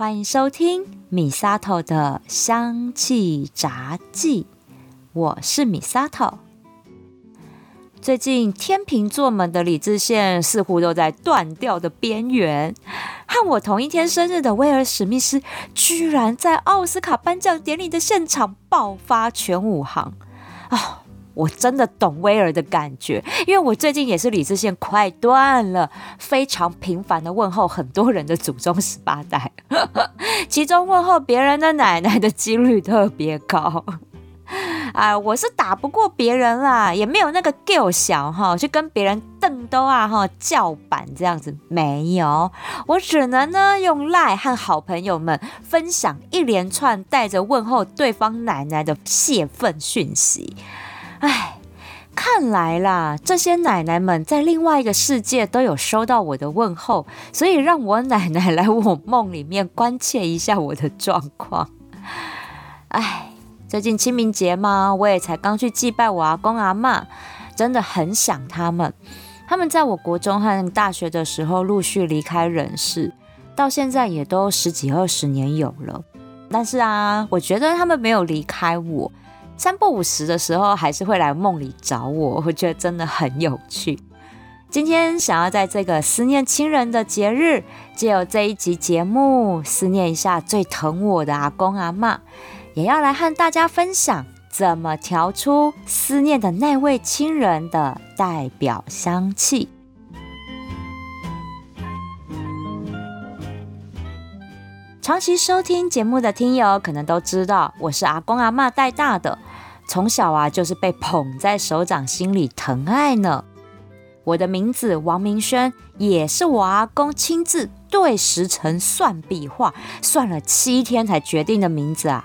欢迎收听米萨头的香气杂记，我是米萨头。最近天秤座们的理智线似乎都在断掉的边缘，和我同一天生日的威尔史密斯，居然在奥斯卡颁奖典礼的现场爆发全武行啊！我真的懂威尔的感觉，因为我最近也是理智线快断了，非常频繁的问候很多人的祖宗十八代，其中问候别人的奶奶的几率特别高。啊，我是打不过别人啦，也没有那个 g 小哈，去跟别人瞪都啊哈叫板这样子没有，我只能呢用赖和好朋友们分享一连串带着问候对方奶奶的泄愤讯息。哎，看来啦，这些奶奶们在另外一个世界都有收到我的问候，所以让我奶奶来我梦里面关切一下我的状况。哎，最近清明节嘛，我也才刚去祭拜我阿公阿妈，真的很想他们。他们在我国中和大学的时候陆续离开人世，到现在也都十几二十年有了。但是啊，我觉得他们没有离开我。三不五时的时候，还是会来梦里找我，我觉得真的很有趣。今天想要在这个思念亲人的节日，借由这一集节目，思念一下最疼我的阿公阿妈，也要来和大家分享怎么调出思念的那位亲人的代表香气。长期收听节目的听友可能都知道，我是阿公阿妈带大的。从小啊，就是被捧在手掌心里疼爱呢。我的名字王明轩，也是我阿公亲自对时辰算笔画，算了七天才决定的名字啊。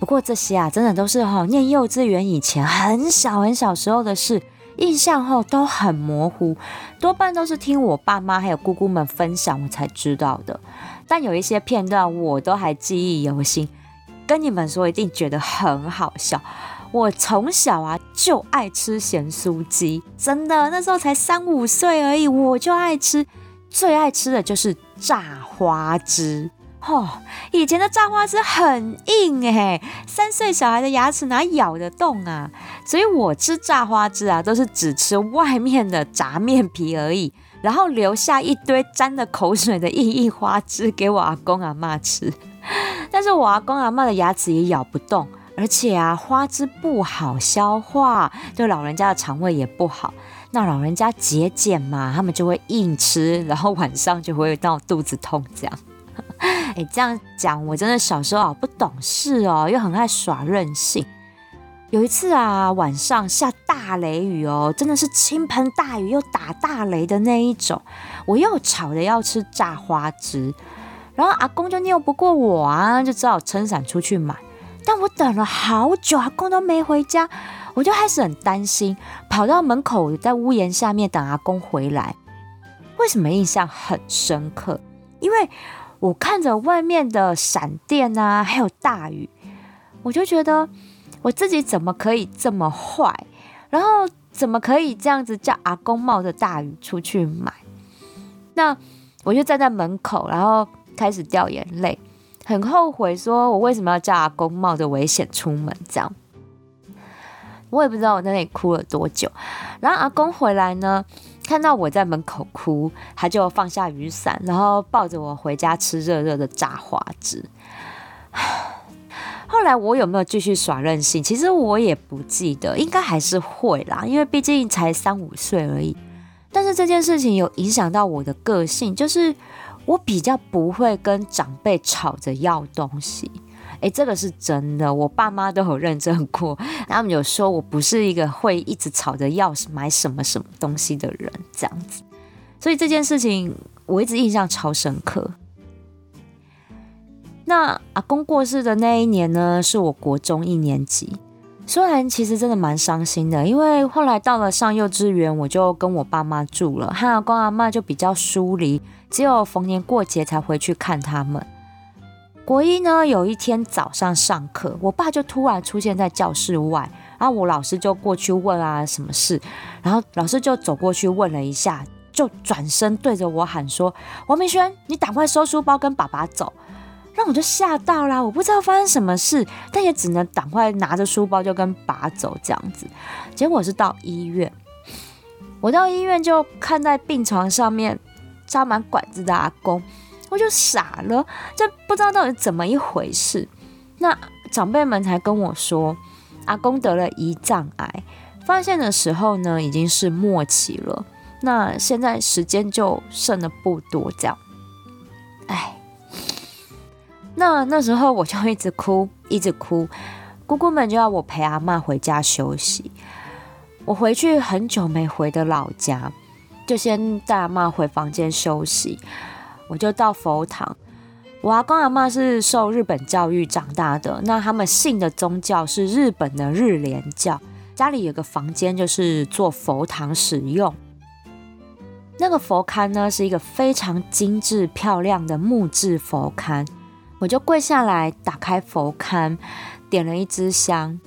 不过这些啊，真的都是哈念幼稚园以前很小很小时候的事，印象后都很模糊，多半都是听我爸妈还有姑姑们分享我才知道的。但有一些片段我都还记忆犹新。跟你们说，一定觉得很好笑。我从小啊就爱吃咸酥鸡，真的，那时候才三五岁而已，我就爱吃，最爱吃的就是炸花枝。哦，以前的炸花枝很硬哎，三岁小孩的牙齿哪咬得动啊？所以我吃炸花枝啊，都是只吃外面的炸面皮而已，然后留下一堆沾了口水的硬硬花枝给我阿公阿妈吃。但是我阿公阿妈的牙齿也咬不动，而且啊，花枝不好消化，对老人家的肠胃也不好。那老人家节俭嘛，他们就会硬吃，然后晚上就会闹肚子痛这样。哎，这样讲我真的小时候啊不懂事哦，又很爱耍任性。有一次啊，晚上下大雷雨哦，真的是倾盆大雨又打大雷的那一种，我又吵着要吃炸花枝。然后阿公就拗不过我啊，就只好撑伞出去买。但我等了好久，阿公都没回家，我就开始很担心，跑到门口在屋檐下面等阿公回来。为什么印象很深刻？因为我看着外面的闪电啊，还有大雨，我就觉得我自己怎么可以这么坏？然后怎么可以这样子叫阿公冒着大雨出去买？那我就站在门口，然后。开始掉眼泪，很后悔，说我为什么要叫阿公冒着危险出门？这样，我也不知道我在那里哭了多久。然后阿公回来呢，看到我在门口哭，他就放下雨伞，然后抱着我回家吃热热的炸花枝。后来我有没有继续耍任性？其实我也不记得，应该还是会啦，因为毕竟才三五岁而已。但是这件事情有影响到我的个性，就是。我比较不会跟长辈吵着要东西，诶，这个是真的，我爸妈都有认证过，他们有说我不是一个会一直吵着要买什么什么东西的人，这样子，所以这件事情我一直印象超深刻。那阿公过世的那一年呢，是我国中一年级。虽然其实真的蛮伤心的，因为后来到了上幼稚园，我就跟我爸妈住了，和阿公阿妈就比较疏离，只有逢年过节才回去看他们。国一呢，有一天早上上课，我爸就突然出现在教室外，然后我老师就过去问啊什么事，然后老师就走过去问了一下，就转身对着我喊说：“王明轩，你赶快收书包，跟爸爸走。”让我就吓到啦，我不知道发生什么事，但也只能赶快拿着书包就跟爸走这样子。结果是到医院，我到医院就看在病床上面扎满管子的阿公，我就傻了，这不知道到底怎么一回事。那长辈们才跟我说，阿公得了胰脏癌，发现的时候呢已经是末期了，那现在时间就剩的不多，这样，哎。那那时候我就一直哭，一直哭，姑姑们就要我陪阿妈回家休息。我回去很久没回的老家，就先带阿妈回房间休息。我就到佛堂，我阿公阿妈是受日本教育长大的，那他们信的宗教是日本的日莲教。家里有个房间就是做佛堂使用，那个佛龛呢是一个非常精致漂亮的木质佛龛。我就跪下来，打开佛龛，点了一支香，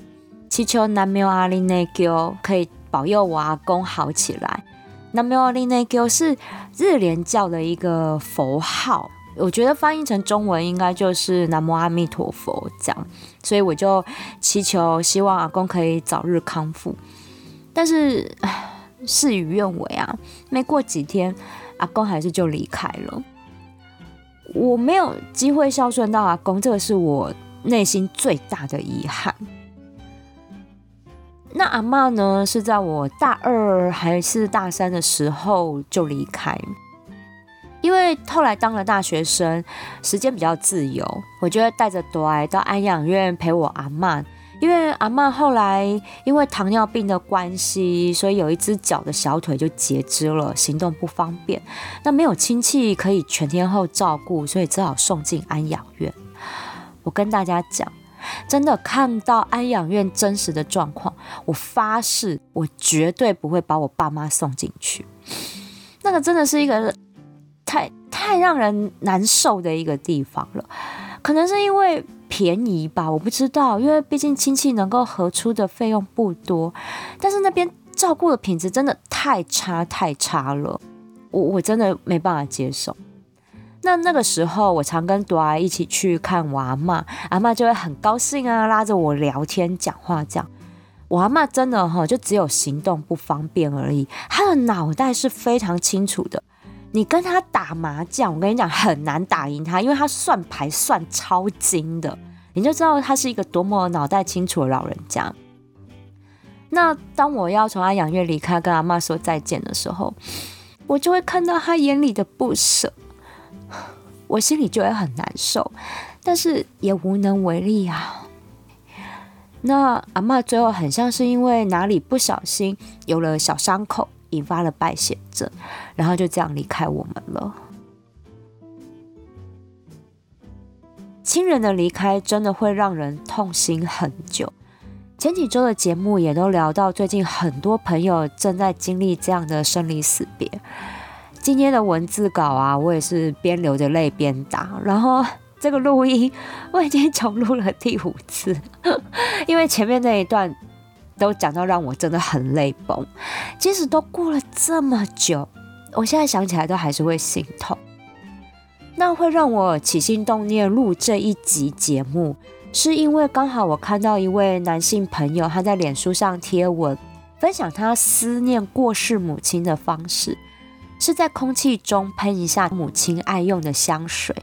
祈求南无阿弥内求可以保佑我阿公好起来。南无阿弥内求是日莲教的一个佛号，我觉得翻译成中文应该就是南无阿弥陀佛这样，所以我就祈求希望阿公可以早日康复。但是事与愿违啊，没过几天，阿公还是就离开了。我没有机会孝顺到阿公，这个是我内心最大的遗憾。那阿妈呢？是在我大二还是大三的时候就离开，因为后来当了大学生，时间比较自由，我就会带着朵到安养院陪我阿妈。因为阿妈后来因为糖尿病的关系，所以有一只脚的小腿就截肢了，行动不方便。那没有亲戚可以全天候照顾，所以只好送进安养院。我跟大家讲，真的看到安养院真实的状况，我发誓我绝对不会把我爸妈送进去。那个真的是一个太太让人难受的一个地方了，可能是因为。便宜吧，我不知道，因为毕竟亲戚能够合出的费用不多，但是那边照顾的品质真的太差太差了，我我真的没办法接受。那那个时候，我常跟朵儿一起去看我阿妈，阿妈就会很高兴啊，拉着我聊天讲话这样。我阿妈真的哈，就只有行动不方便而已，她的脑袋是非常清楚的。你跟他打麻将，我跟你讲很难打赢他，因为他算牌算超精的，你就知道他是一个多么脑袋清楚的老人家。那当我要从阿养院离开，跟阿妈说再见的时候，我就会看到他眼里的不舍，我心里就会很难受，但是也无能为力啊。那阿妈最后很像是因为哪里不小心有了小伤口。引发了败血症，然后就这样离开我们了。亲人的离开真的会让人痛心很久。前几周的节目也都聊到，最近很多朋友正在经历这样的生离死别。今天的文字稿啊，我也是边流着泪边打。然后这个录音我已经重录了第五次，因为前面那一段。都讲到让我真的很泪崩，即使都过了这么久，我现在想起来都还是会心痛。那会让我起心动念录这一集节目，是因为刚好我看到一位男性朋友他在脸书上贴文，分享他思念过世母亲的方式，是在空气中喷一下母亲爱用的香水，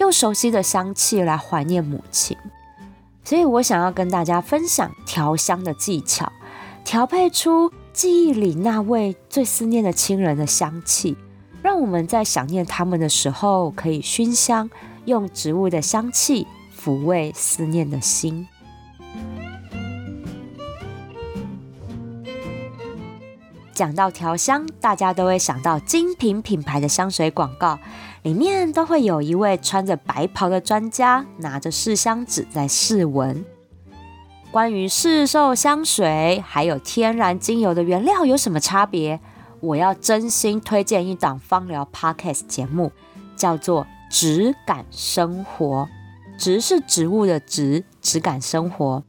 用熟悉的香气来怀念母亲。所以我想要跟大家分享调香的技巧，调配出记忆里那位最思念的亲人的香气，让我们在想念他们的时候可以熏香，用植物的香气抚慰思念的心。讲到调香，大家都会想到精品品牌的香水广告。里面都会有一位穿着白袍的专家，拿着试香纸在试闻。关于市售香水还有天然精油的原料有什么差别？我要真心推荐一档芳疗 podcast 节目，叫做《质感生活》，植是植物的植，质感生活。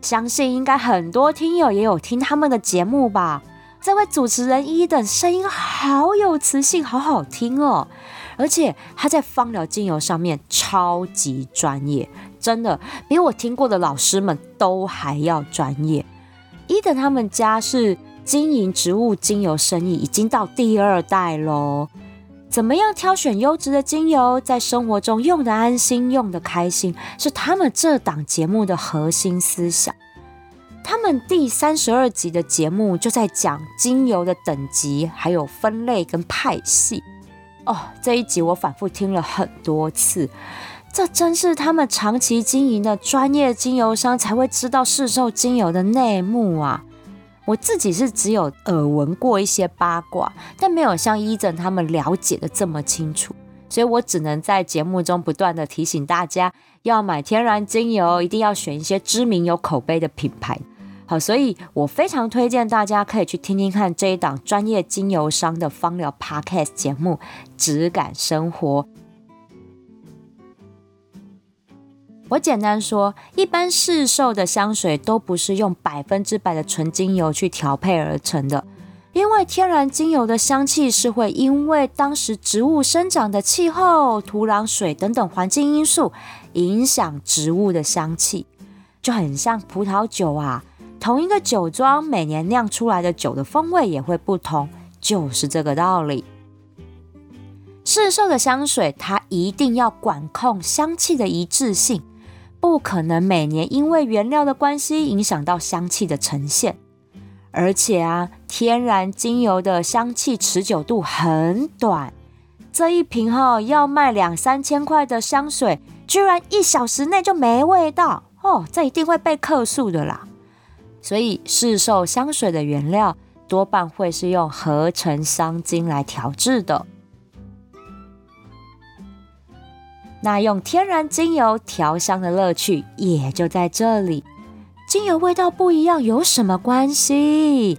相信应该很多听友也有听他们的节目吧。这位主持人伊等声音好有磁性，好好听哦。而且他在芳疗精油上面超级专业，真的比我听过的老师们都还要专业。伊等他们家是经营植物精油生意，已经到第二代喽。怎么样挑选优质的精油，在生活中用的安心、用的开心，是他们这档节目的核心思想。他们第三十二集的节目就在讲精油的等级，还有分类跟派系。哦，这一集我反复听了很多次，这真是他们长期经营的专业精油商才会知道市售精油的内幕啊！我自己是只有耳闻过一些八卦，但没有像伊整他们了解的这么清楚，所以我只能在节目中不断的提醒大家，要买天然精油一定要选一些知名有口碑的品牌。好，所以我非常推荐大家可以去听听看这一档专业精油商的芳疗 Podcast 节目《质感生活》。我简单说，一般市售的香水都不是用百分之百的纯精油去调配而成的，因为天然精油的香气是会因为当时植物生长的气候、土壤、水等等环境因素影响植物的香气，就很像葡萄酒啊。同一个酒庄每年酿出来的酒的风味也会不同，就是这个道理。市售的香水它一定要管控香气的一致性，不可能每年因为原料的关系影响到香气的呈现。而且啊，天然精油的香气持久度很短，这一瓶哈要卖两三千块的香水，居然一小时内就没味道哦，这一定会被客诉的啦。所以，市售香水的原料多半会是用合成香精来调制的。那用天然精油调香的乐趣也就在这里。精油味道不一样有什么关系？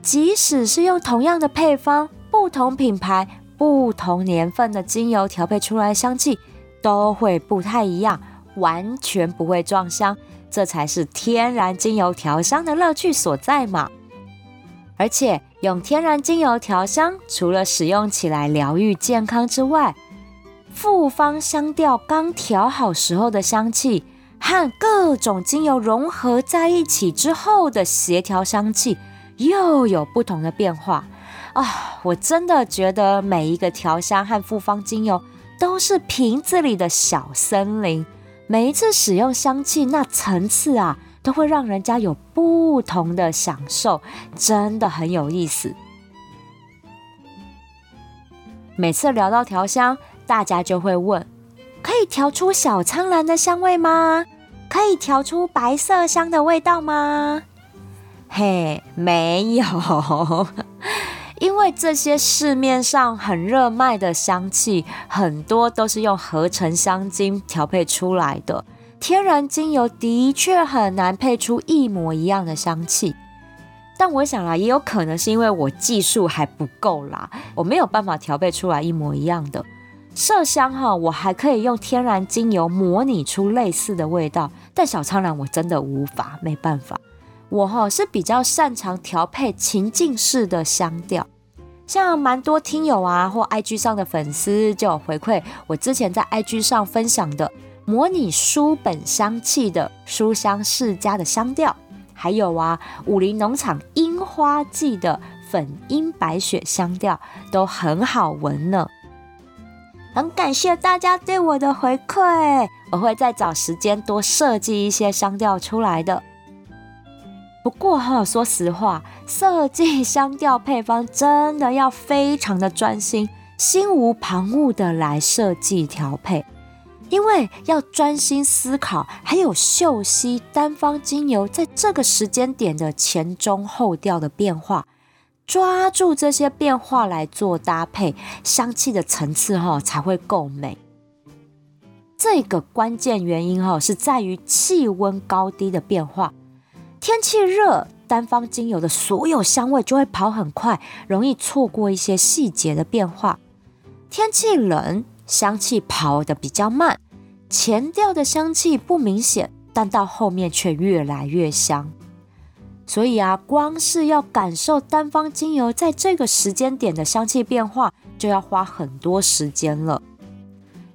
即使是用同样的配方，不同品牌、不同年份的精油调配出来香气都会不太一样，完全不会撞香。这才是天然精油调香的乐趣所在嘛！而且用天然精油调香，除了使用起来疗愈健康之外，复方香调刚调好时候的香气，和各种精油融合在一起之后的协调香气，又有不同的变化啊！我真的觉得每一个调香和复方精油都是瓶子里的小森林。每一次使用香气，那层次啊，都会让人家有不同的享受，真的很有意思。每次聊到调香，大家就会问：可以调出小苍兰的香味吗？可以调出白色香的味道吗？嘿，没有。因为这些市面上很热卖的香气，很多都是用合成香精调配出来的。天然精油的确很难配出一模一样的香气。但我想啊，也有可能是因为我技术还不够啦，我没有办法调配出来一模一样的麝香哈。我还可以用天然精油模拟出类似的味道，但小苍兰我真的无法，没办法。我哈是比较擅长调配情境式的香调。像蛮多听友啊，或 IG 上的粉丝就有回馈，我之前在 IG 上分享的模拟书本香气的书香世家的香调，还有啊武林农场樱花季的粉樱白雪香调，都很好闻呢。很感谢大家对我的回馈，我会再找时间多设计一些香调出来的。不过哈，说实话，设计香调配方真的要非常的专心，心无旁骛的来设计调配，因为要专心思考，还有嗅吸单方精油在这个时间点的前中后调的变化，抓住这些变化来做搭配，香气的层次哈才会够美。这个关键原因哈是在于气温高低的变化。天气热，单方精油的所有香味就会跑很快，容易错过一些细节的变化。天气冷，香气跑得比较慢，前调的香气不明显，但到后面却越来越香。所以啊，光是要感受单方精油在这个时间点的香气变化，就要花很多时间了。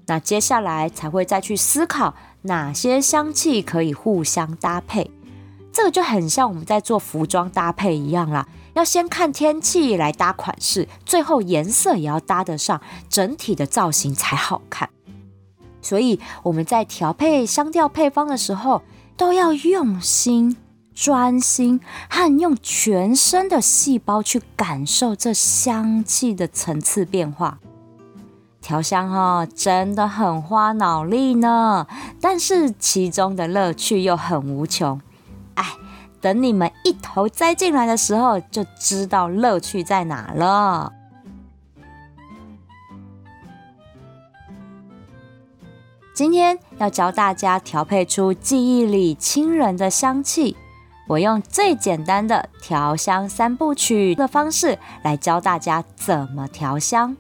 那接下来才会再去思考哪些香气可以互相搭配。这个就很像我们在做服装搭配一样啦，要先看天气来搭款式，最后颜色也要搭得上，整体的造型才好看。所以我们在调配香调配方的时候，都要用心、专心和用全身的细胞去感受这香气的层次变化。调香哈真的很花脑力呢，但是其中的乐趣又很无穷。等你们一头栽进来的时候，就知道乐趣在哪了。今天要教大家调配出记忆里亲人的香气，我用最简单的调香三部曲的方式来教大家怎么调香。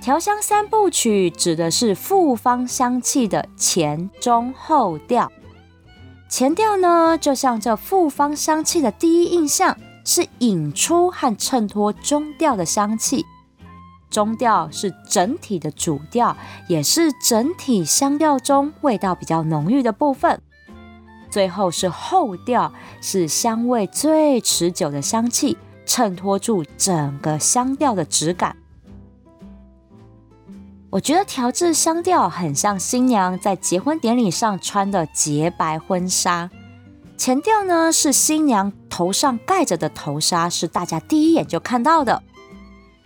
调香三部曲指的是复方香气的前中后调。前调呢，就像这复方香气的第一印象，是引出和衬托中调的香气。中调是整体的主调，也是整体香调中味道比较浓郁的部分。最后是后调，是香味最持久的香气，衬托住整个香调的质感。我觉得调制香调很像新娘在结婚典礼上穿的洁白婚纱。前调呢是新娘头上盖着的头纱，是大家第一眼就看到的。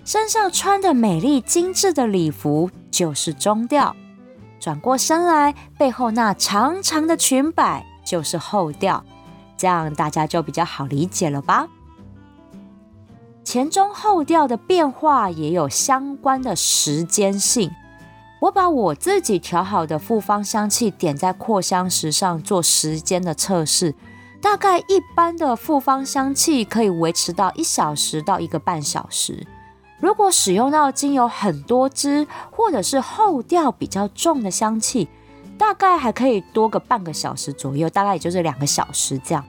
身上穿的美丽精致的礼服就是中调。转过身来，背后那长长的裙摆就是后调。这样大家就比较好理解了吧？前中后调的变化也有相关的时间性。我把我自己调好的复方香气点在扩香石上做时间的测试，大概一般的复方香气可以维持到一小时到一个半小时。如果使用到精油很多支，或者是后调比较重的香气，大概还可以多个半个小时左右，大概也就是两个小时这样。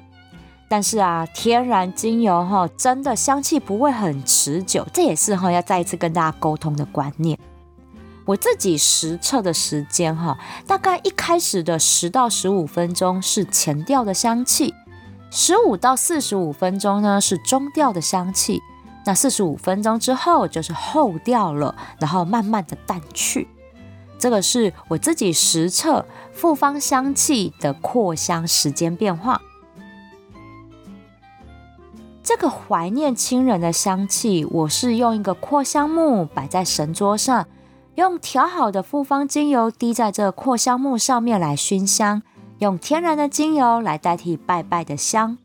但是啊，天然精油哈，真的香气不会很持久，这也是哈要再一次跟大家沟通的观念。我自己实测的时间哈，大概一开始的十到十五分钟是前调的香气，十五到四十五分钟呢是中调的香气，那四十五分钟之后就是后调了，然后慢慢的淡去。这个是我自己实测复方香气的扩香时间变化。这个怀念亲人的香气，我是用一个扩香木摆在神桌上，用调好的复方精油滴在这扩香木上面来熏香，用天然的精油来代替拜拜的香。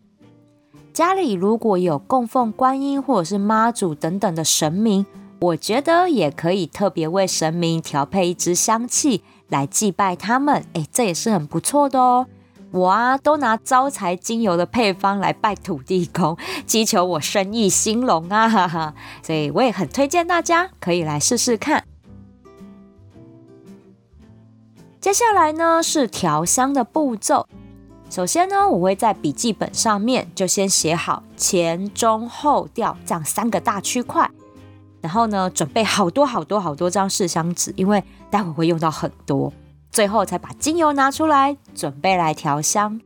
家里如果有供奉观音或者是妈祖等等的神明，我觉得也可以特别为神明调配一支香气来祭拜他们，哎，这也是很不错的哦。我啊，都拿招财精油的配方来拜土地公，祈求我生意兴隆啊！哈哈，所以我也很推荐大家可以来试试看。接下来呢是调香的步骤，首先呢，我会在笔记本上面就先写好前中后调这样三个大区块，然后呢，准备好多好多好多张试香纸，因为待会会用到很多。最后才把精油拿出来，准备来调香。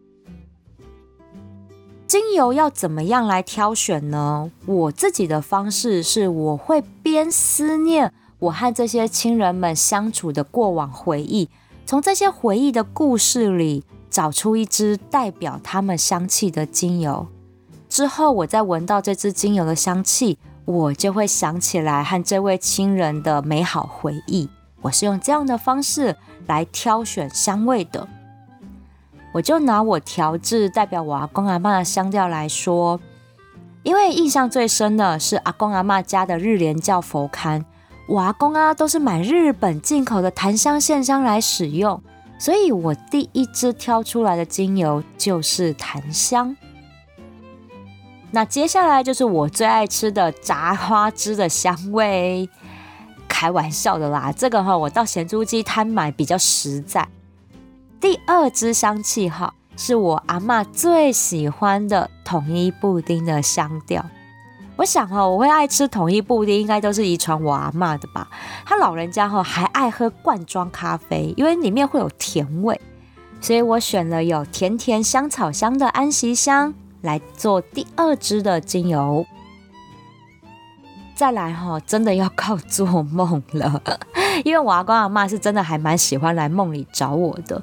精油要怎么样来挑选呢？我自己的方式是，我会边思念我和这些亲人们相处的过往回忆，从这些回忆的故事里找出一支代表他们香气的精油。之后，我再闻到这支精油的香气，我就会想起来和这位亲人的美好回忆。我是用这样的方式。来挑选香味的，我就拿我调制代表我阿公阿妈的香调来说，因为印象最深的是阿公阿妈家的日莲教佛龛，我阿公啊都是买日本进口的檀香线香来使用，所以我第一支挑出来的精油就是檀香。那接下来就是我最爱吃的炸花枝的香味。开玩笑的啦，这个哈我到咸猪鸡摊买比较实在。第二支香气哈，是我阿妈最喜欢的统一布丁的香调。我想哦，我会爱吃统一布丁，应该都是遗传我阿妈的吧。他老人家哈还爱喝罐装咖啡，因为里面会有甜味，所以我选了有甜甜香草香的安息香来做第二支的精油。再来哈，真的要靠做梦了，因为我阿公阿妈是真的还蛮喜欢来梦里找我的。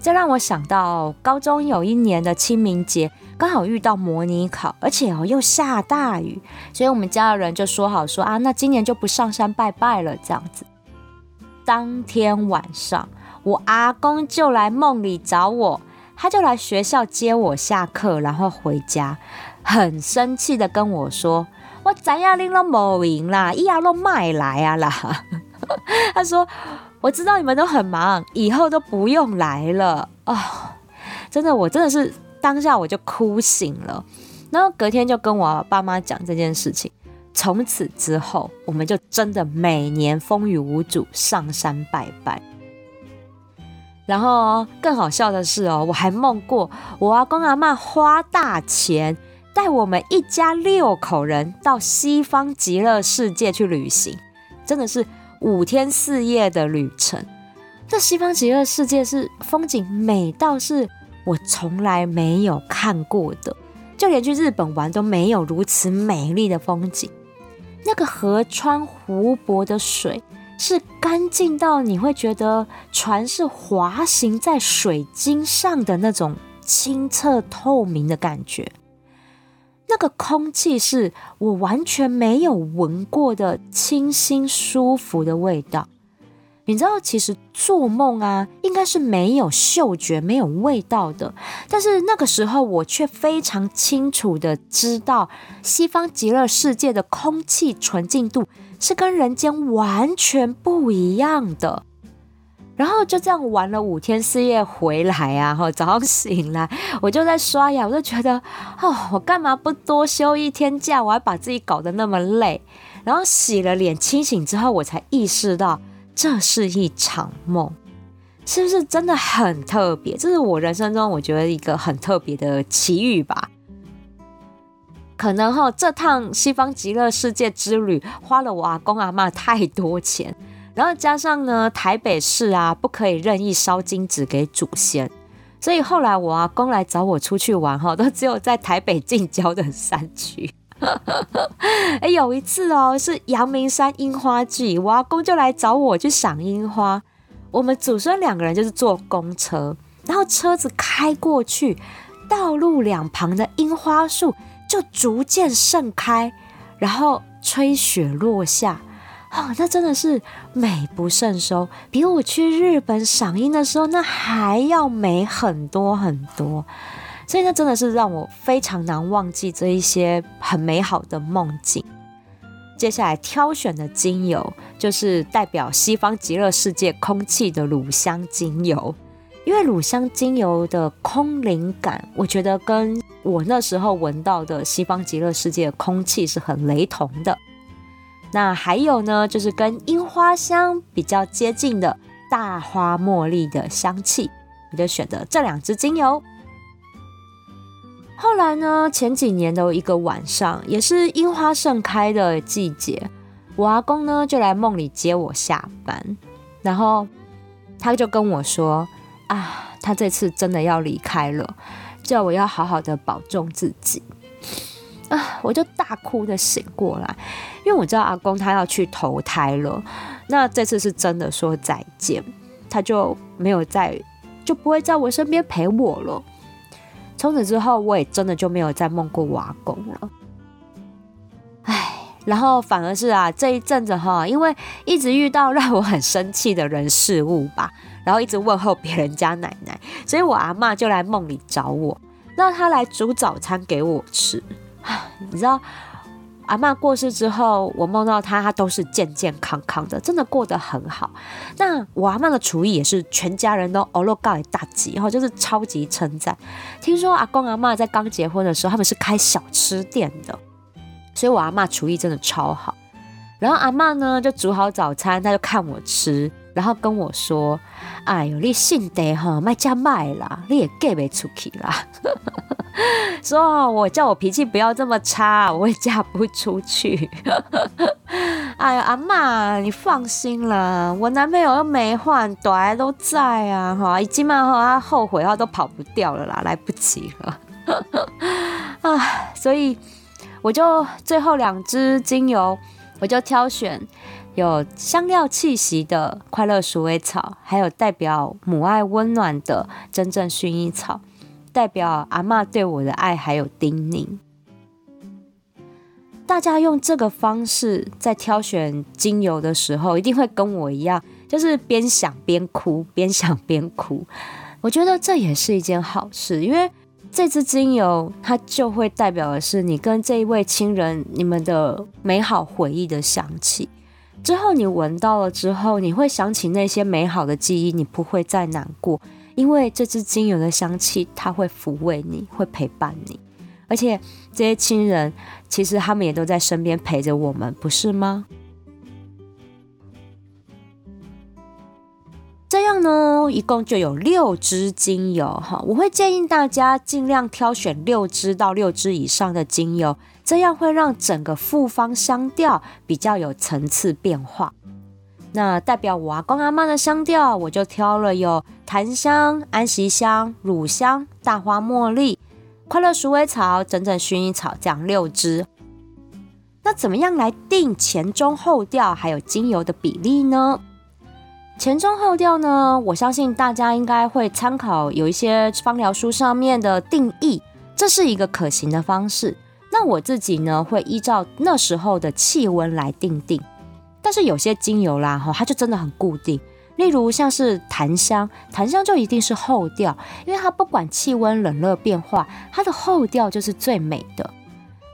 这让我想到高中有一年的清明节，刚好遇到模拟考，而且哦又下大雨，所以我们家的人就说好说啊，那今年就不上山拜拜了这样子。当天晚上，我阿公就来梦里找我，他就来学校接我下课，然后回家，很生气的跟我说。我怎样拎了某赢啦，一样都卖来啊啦。他说：“我知道你们都很忙，以后都不用来了啊。”真的，我真的是当下我就哭醒了，然后隔天就跟我爸妈讲这件事情。从此之后，我们就真的每年风雨无阻上山拜拜。然后更好笑的是哦，我还梦过我阿公阿妈花大钱。带我们一家六口人到西方极乐世界去旅行，真的是五天四夜的旅程。这西方极乐世界是风景美到是我从来没有看过的，就连去日本玩都没有如此美丽的风景。那个河川湖泊的水是干净到你会觉得船是滑行在水晶上的那种清澈透明的感觉。那个空气是我完全没有闻过的清新舒服的味道。你知道，其实做梦啊，应该是没有嗅觉、没有味道的。但是那个时候，我却非常清楚的知道，西方极乐世界的空气纯净度是跟人间完全不一样的。然后就这样玩了五天四夜回来啊，哈，早上醒来我就在刷牙，我就觉得，哦，我干嘛不多休一天假，我还把自己搞得那么累。然后洗了脸，清醒之后，我才意识到这是一场梦，是不是真的很特别？这是我人生中我觉得一个很特别的奇遇吧。可能哈，这趟西方极乐世界之旅花了我阿公阿妈太多钱。然后加上呢，台北市啊不可以任意烧金纸给祖先，所以后来我阿公来找我出去玩哈，都只有在台北近郊的山区。哎，有一次哦，是阳明山樱花季，我阿公就来找我去赏樱花。我们祖孙两个人就是坐公车，然后车子开过去，道路两旁的樱花树就逐渐盛开，然后吹雪落下。哦，那真的是美不胜收，比我去日本赏樱的时候那还要美很多很多，所以那真的是让我非常难忘记这一些很美好的梦境。接下来挑选的精油就是代表西方极乐世界空气的乳香精油，因为乳香精油的空灵感，我觉得跟我那时候闻到的西方极乐世界的空气是很雷同的。那还有呢，就是跟樱花香比较接近的大花茉莉的香气，我就选择这两支精油。后来呢，前几年的一个晚上，也是樱花盛开的季节，我阿公呢就来梦里接我下班，然后他就跟我说：“啊，他这次真的要离开了，叫我要好好的保重自己。”啊！我就大哭的醒过来，因为我知道阿公他要去投胎了。那这次是真的说再见，他就没有再，就不会在我身边陪我了。从此之后，我也真的就没有再梦过我阿公了。唉，然后反而是啊，这一阵子哈，因为一直遇到让我很生气的人事物吧，然后一直问候别人家奶奶，所以我阿妈就来梦里找我，让她来煮早餐给我吃。你知道，阿妈过世之后，我梦到她，她都是健健康康的，真的过得很好。那我阿妈的厨艺也是全家人都欧罗告大吉哈，就是超级称赞。听说阿公阿妈在刚结婚的时候，他们是开小吃店的，所以我阿妈厨艺真的超好。然后阿妈呢就煮好早餐，她就看我吃，然后跟我说：“哎呦，你性地哈卖家卖啦，你也嫁不出去啦。” 说我叫我脾气不要这么差，我会嫁不出去。哎呀，阿妈，你放心了，我男朋友又没换，短都在啊，哈，已经嘛哈，他后悔他都跑不掉了啦，来不及了。啊，所以我就最后两支精油，我就挑选。有香料气息的快乐鼠尾草，还有代表母爱温暖的真正薰衣草，代表阿妈对我的爱还有叮咛。大家用这个方式在挑选精油的时候，一定会跟我一样，就是边想边哭，边想边哭。我觉得这也是一件好事，因为这支精油它就会代表的是你跟这一位亲人你们的美好回忆的香气。之后你闻到了之后，你会想起那些美好的记忆，你不会再难过，因为这支精油的香气，它会抚慰你，会陪伴你，而且这些亲人其实他们也都在身边陪着我们，不是吗？这样呢，一共就有六支精油哈，我会建议大家尽量挑选六支到六支以上的精油。这样会让整个复方香调比较有层次变化。那代表我阿公阿妈的香调，我就挑了有檀香、安息香、乳香、大花茉莉、快乐鼠尾草、整整薰衣草这样六支。那怎么样来定前中后调还有精油的比例呢？前中后调呢，我相信大家应该会参考有一些芳疗书上面的定义，这是一个可行的方式。那我自己呢，会依照那时候的气温来定定，但是有些精油啦，哈，它就真的很固定。例如像是檀香，檀香就一定是后调，因为它不管气温冷热变化，它的后调就是最美的。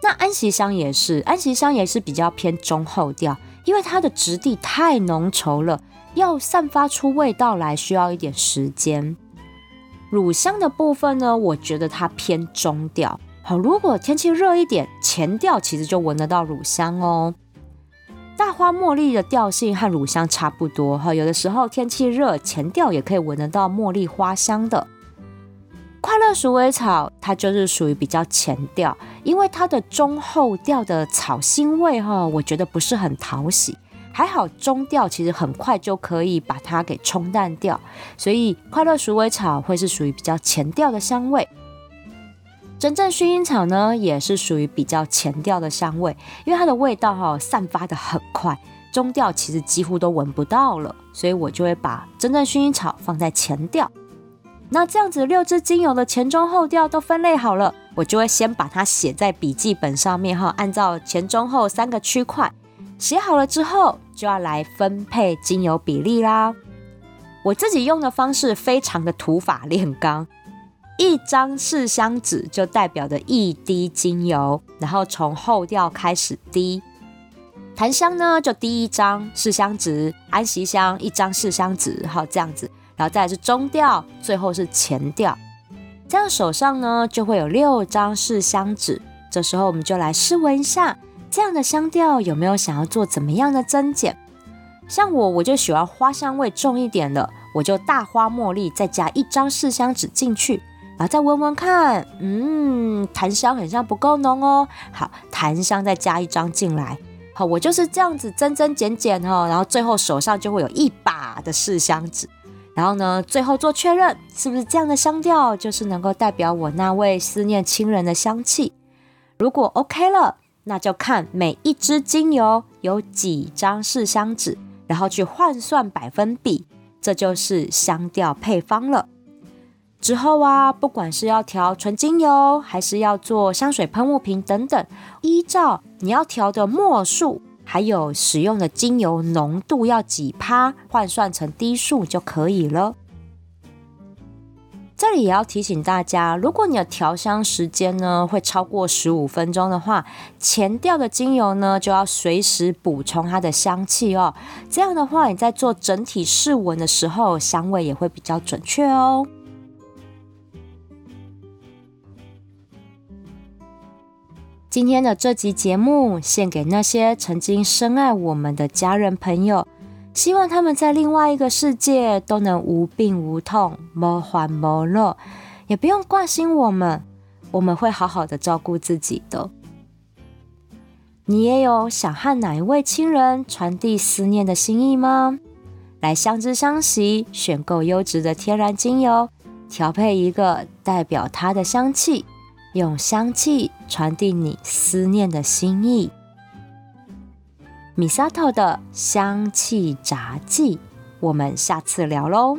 那安息香也是，安息香也是比较偏中后调，因为它的质地太浓稠了，要散发出味道来需要一点时间。乳香的部分呢，我觉得它偏中调。好，如果天气热一点，前调其实就闻得到乳香哦。大花茉莉的调性和乳香差不多哈，有的时候天气热，前调也可以闻得到茉莉花香的。快乐鼠尾草它就是属于比较前调，因为它的中后调的草腥味哈，我觉得不是很讨喜。还好中调其实很快就可以把它给冲淡掉，所以快乐鼠尾草会是属于比较前调的香味。真正薰衣草呢，也是属于比较前调的香味，因为它的味道哈散发的很快，中调其实几乎都闻不到了，所以我就会把真正薰衣草放在前调。那这样子六支精油的前中后调都分类好了，我就会先把它写在笔记本上面哈，按照前中后三个区块写好了之后，就要来分配精油比例啦。我自己用的方式非常的土法炼钢。一张试香纸就代表着一滴精油，然后从后调开始滴。檀香呢，就第一张试香纸；安息香一张试香纸，好这样子，然后再来是中调，最后是前调。这样手上呢就会有六张试香纸。这时候我们就来试闻一下，这样的香调有没有想要做怎么样的增减？像我，我就喜欢花香味重一点的，我就大花茉莉再加一张试香纸进去。然后再闻闻看，嗯，檀香很像不够浓哦。好，檀香再加一张进来。好，我就是这样子增增减减哦。然后最后手上就会有一把的试香纸。然后呢，最后做确认，是不是这样的香调就是能够代表我那位思念亲人的香气？如果 OK 了，那就看每一支精油有几张试香纸，然后去换算百分比，这就是香调配方了。之后啊，不管是要调纯精油，还是要做香水喷雾瓶等等，依照你要调的墨数，还有使用的精油浓度要几趴，换算成滴数就可以了。这里也要提醒大家，如果你的调香时间呢会超过十五分钟的话，前调的精油呢就要随时补充它的香气哦。这样的话，你在做整体试闻的时候，香味也会比较准确哦。今天的这集节目献给那些曾经深爱我们的家人朋友，希望他们在另外一个世界都能无病无痛、莫欢莫乐，也不用挂心我们，我们会好好的照顾自己的。你也有想和哪一位亲人传递思念的心意吗？来相知相惜，选购优质的天然精油，调配一个代表它的香气，用香气传递你思念的心意。米萨头的香气杂技，我们下次聊喽。